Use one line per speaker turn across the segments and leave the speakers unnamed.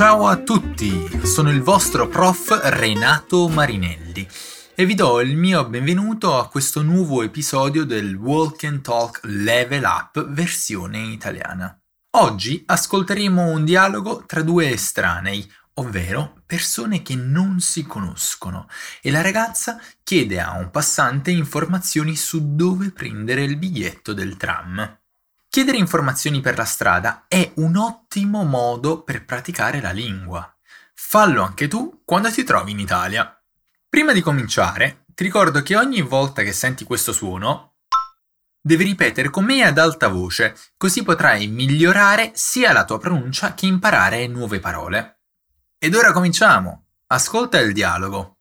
Ciao a tutti, sono il vostro prof Renato Marinelli e vi do il mio benvenuto a questo nuovo episodio del Walk and Talk Level Up versione italiana. Oggi ascolteremo un dialogo tra due estranei, ovvero persone che non si conoscono, e la ragazza chiede a un passante informazioni su dove prendere il biglietto del tram. Chiedere informazioni per la strada è un ottimo modo per praticare la lingua. Fallo anche tu quando ti trovi in Italia. Prima di cominciare, ti ricordo che ogni volta che senti questo suono, devi ripetere con me ad alta voce, così potrai migliorare sia la tua pronuncia che imparare nuove parole. Ed ora cominciamo! Ascolta il dialogo.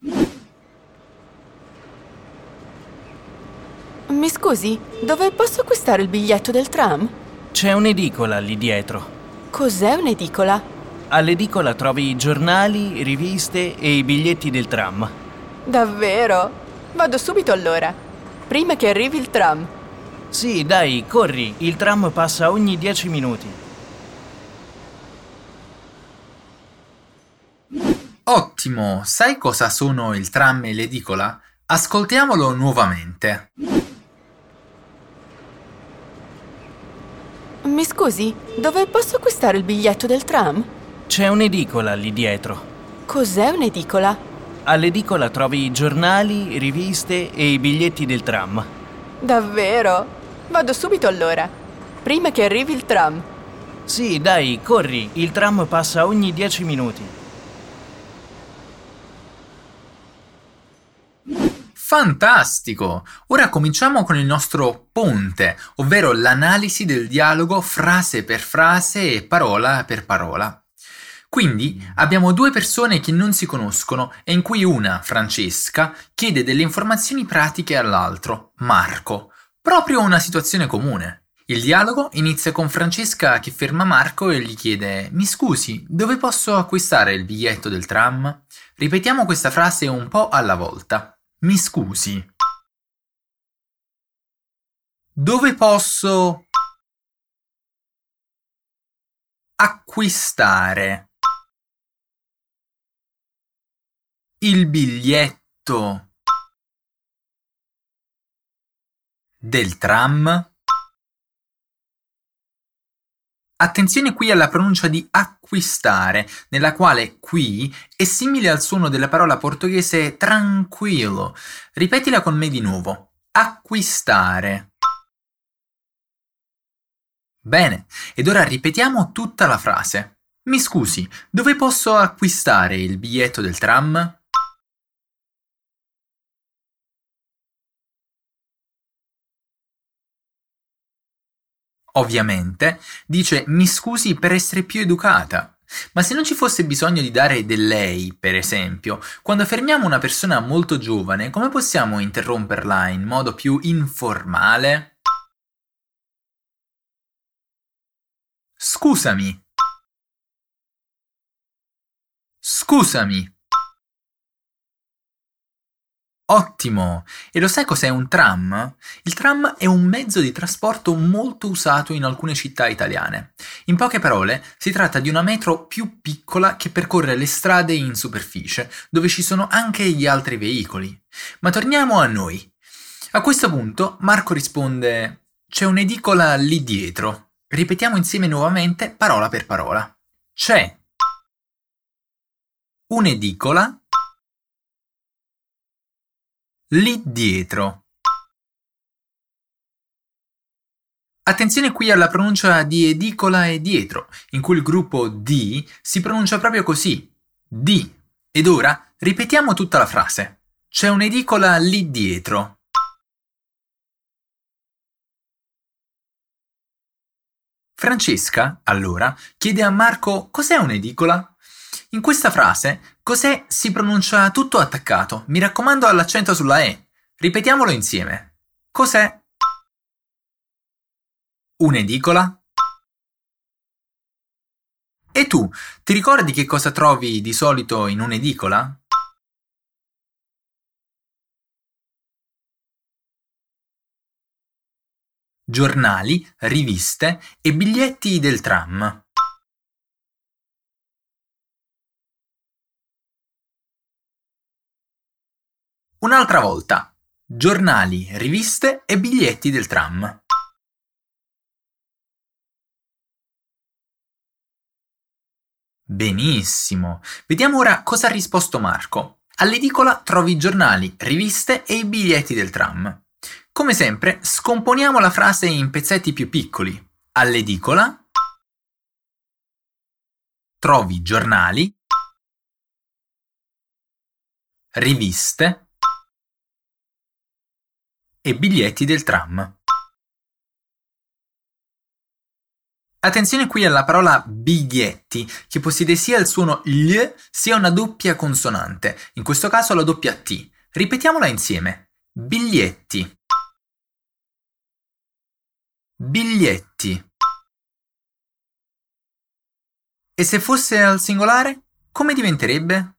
Mi scusi, dove posso acquistare il biglietto del tram?
C'è un'edicola lì dietro.
Cos'è un'edicola?
All'edicola trovi giornali, riviste e i biglietti del tram.
Davvero? Vado subito allora, prima che arrivi il tram.
Sì, dai, corri, il tram passa ogni 10 minuti.
Ottimo! Sai cosa sono il tram e l'edicola? Ascoltiamolo nuovamente.
Mi scusi, dove posso acquistare il biglietto del tram?
C'è un'edicola lì dietro.
Cos'è un'edicola?
All'edicola trovi giornali, riviste e i biglietti del tram.
Davvero? Vado subito allora, prima che arrivi il tram.
Sì, dai, corri, il tram passa ogni 10 minuti.
Fantastico! Ora cominciamo con il nostro ponte, ovvero l'analisi del dialogo frase per frase e parola per parola. Quindi abbiamo due persone che non si conoscono e in cui una, Francesca, chiede delle informazioni pratiche all'altro, Marco, proprio una situazione comune. Il dialogo inizia con Francesca che ferma Marco e gli chiede Mi scusi, dove posso acquistare il biglietto del tram? Ripetiamo questa frase un po' alla volta. Mi scusi. Dove posso acquistare il biglietto del tram? Attenzione qui alla pronuncia di acquistare, nella quale qui è simile al suono della parola portoghese tranquillo. Ripetila con me di nuovo. Acquistare. Bene, ed ora ripetiamo tutta la frase. Mi scusi, dove posso acquistare il biglietto del tram? Ovviamente dice mi scusi per essere più educata. Ma se non ci fosse bisogno di dare del lei, per esempio, quando fermiamo una persona molto giovane, come possiamo interromperla in modo più informale? Scusami. Scusami. Ottimo! E lo sai cos'è un tram? Il tram è un mezzo di trasporto molto usato in alcune città italiane. In poche parole, si tratta di una metro più piccola che percorre le strade in superficie, dove ci sono anche gli altri veicoli. Ma torniamo a noi. A questo punto Marco risponde C'è un'edicola lì dietro. Ripetiamo insieme nuovamente parola per parola. C'è un'edicola lì dietro. Attenzione qui alla pronuncia di edicola e dietro, in cui il gruppo di si pronuncia proprio così, di. Ed ora ripetiamo tutta la frase. C'è un'edicola lì dietro. Francesca, allora, chiede a Marco cos'è un'edicola? In questa frase, cos'è si pronuncia tutto attaccato. Mi raccomando all'accento sulla E. Ripetiamolo insieme. Cos'è? Un'edicola? E tu, ti ricordi che cosa trovi di solito in un'edicola? Giornali, riviste e biglietti del tram. Un'altra volta. Giornali, riviste e biglietti del tram. Benissimo. Vediamo ora cosa ha risposto Marco. All'edicola trovi giornali, riviste e i biglietti del tram. Come sempre, scomponiamo la frase in pezzetti più piccoli. All'edicola trovi giornali, riviste e biglietti del tram. Attenzione qui alla parola biglietti, che possiede sia il suono l sia una doppia consonante, in questo caso la doppia T. Ripetiamola insieme. Biglietti. Biglietti. E se fosse al singolare, come diventerebbe?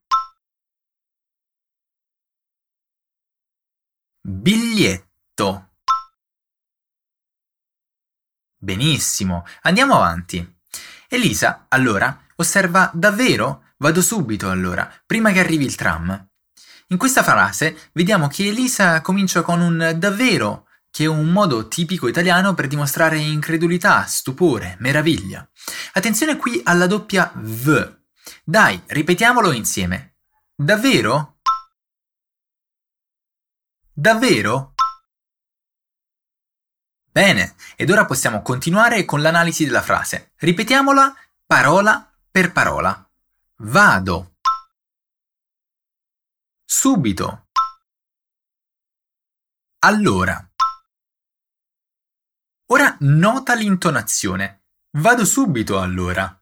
Biglietto. Benissimo, andiamo avanti. Elisa, allora, osserva davvero? Vado subito allora, prima che arrivi il tram. In questa frase vediamo che Elisa comincia con un davvero, che è un modo tipico italiano per dimostrare incredulità, stupore, meraviglia. Attenzione qui alla doppia V. Dai, ripetiamolo insieme. Davvero? Davvero? Bene, ed ora possiamo continuare con l'analisi della frase. Ripetiamola parola per parola. Vado. Subito. Allora. Ora nota l'intonazione. Vado subito allora.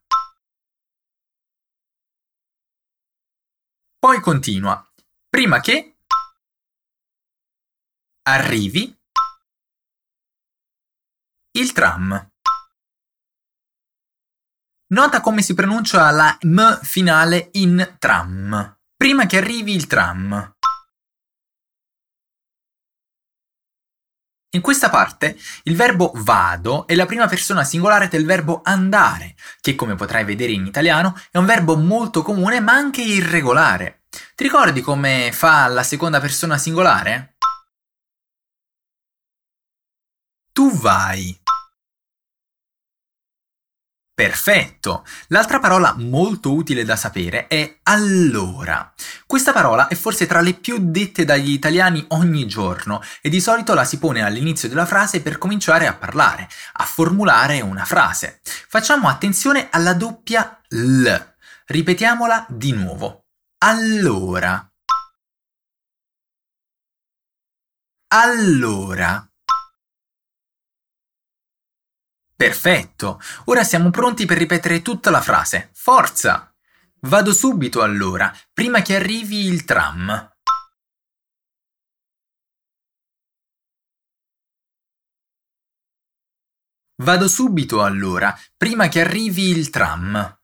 Poi continua. Prima che arrivi il tram. Nota come si pronuncia la M finale in tram. Prima che arrivi il tram. In questa parte il verbo vado è la prima persona singolare del verbo andare, che come potrai vedere in italiano è un verbo molto comune ma anche irregolare. Ti ricordi come fa la seconda persona singolare? Tu vai. Perfetto! L'altra parola molto utile da sapere è allora. Questa parola è forse tra le più dette dagli italiani ogni giorno e di solito la si pone all'inizio della frase per cominciare a parlare, a formulare una frase. Facciamo attenzione alla doppia L. Ripetiamola di nuovo. Allora. Allora. Perfetto, ora siamo pronti per ripetere tutta la frase. Forza! Vado subito allora, prima che arrivi il tram. Vado subito allora, prima che arrivi il tram.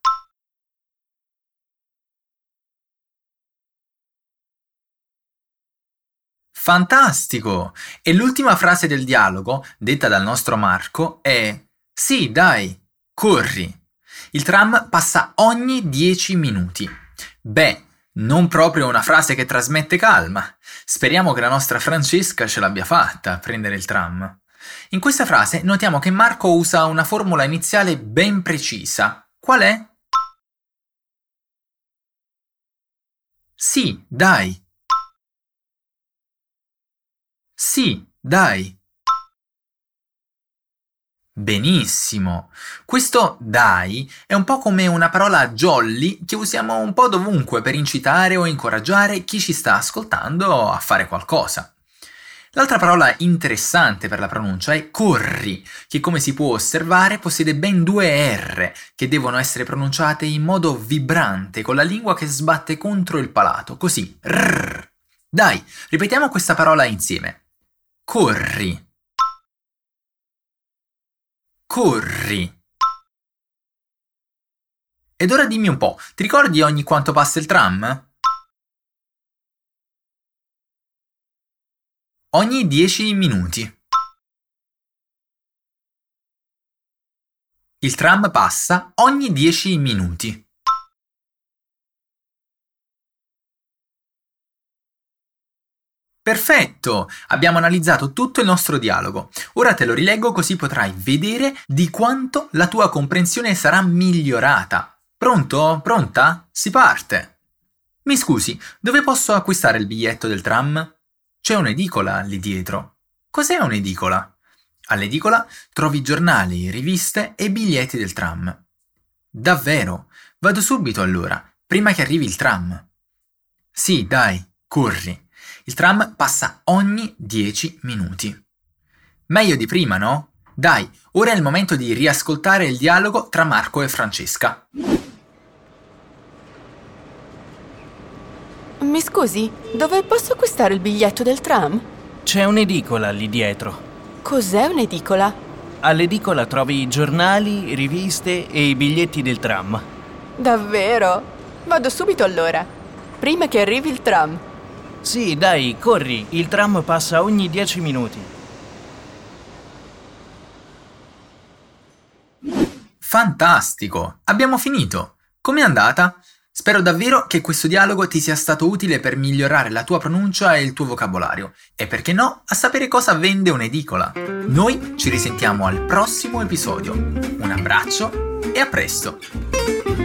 Fantastico! E l'ultima frase del dialogo, detta dal nostro Marco, è sì, dai, corri. Il tram passa ogni 10 minuti. Beh, non proprio una frase che trasmette calma. Speriamo che la nostra Francesca ce l'abbia fatta a prendere il tram. In questa frase notiamo che Marco usa una formula iniziale ben precisa. Qual è? Sì, dai. Sì, dai. Benissimo. Questo dai è un po' come una parola jolly che usiamo un po' dovunque per incitare o incoraggiare chi ci sta ascoltando a fare qualcosa. L'altra parola interessante per la pronuncia è corri, che come si può osservare possiede ben due R che devono essere pronunciate in modo vibrante con la lingua che sbatte contro il palato, così. Rrr. Dai, ripetiamo questa parola insieme. Corri. Corri. Ed ora dimmi un po', ti ricordi ogni quanto passa il tram? Ogni 10 minuti. Il tram passa ogni 10 minuti. Perfetto! Abbiamo analizzato tutto il nostro dialogo. Ora te lo rileggo così potrai vedere di quanto la tua comprensione sarà migliorata. Pronto? Pronta? Si parte! Mi scusi, dove posso acquistare il biglietto del tram? C'è un'edicola lì dietro. Cos'è un'edicola? All'edicola trovi giornali, riviste e biglietti del tram. Davvero? Vado subito allora, prima che arrivi il tram. Sì, dai, corri. Il tram passa ogni 10 minuti. Meglio di prima, no? Dai, ora è il momento di riascoltare il dialogo tra Marco e Francesca.
Mi scusi, dove posso acquistare il biglietto del tram?
C'è un'edicola lì dietro.
Cos'è un'edicola?
All'edicola trovi giornali, riviste e i biglietti del tram.
Davvero? Vado subito allora, prima che arrivi il tram.
Sì, dai, corri, il tram passa ogni 10 minuti.
Fantastico! Abbiamo finito! Com'è andata? Spero davvero che questo dialogo ti sia stato utile per migliorare la tua pronuncia e il tuo vocabolario e perché no, a sapere cosa vende un'edicola. Noi ci risentiamo al prossimo episodio. Un abbraccio e a presto!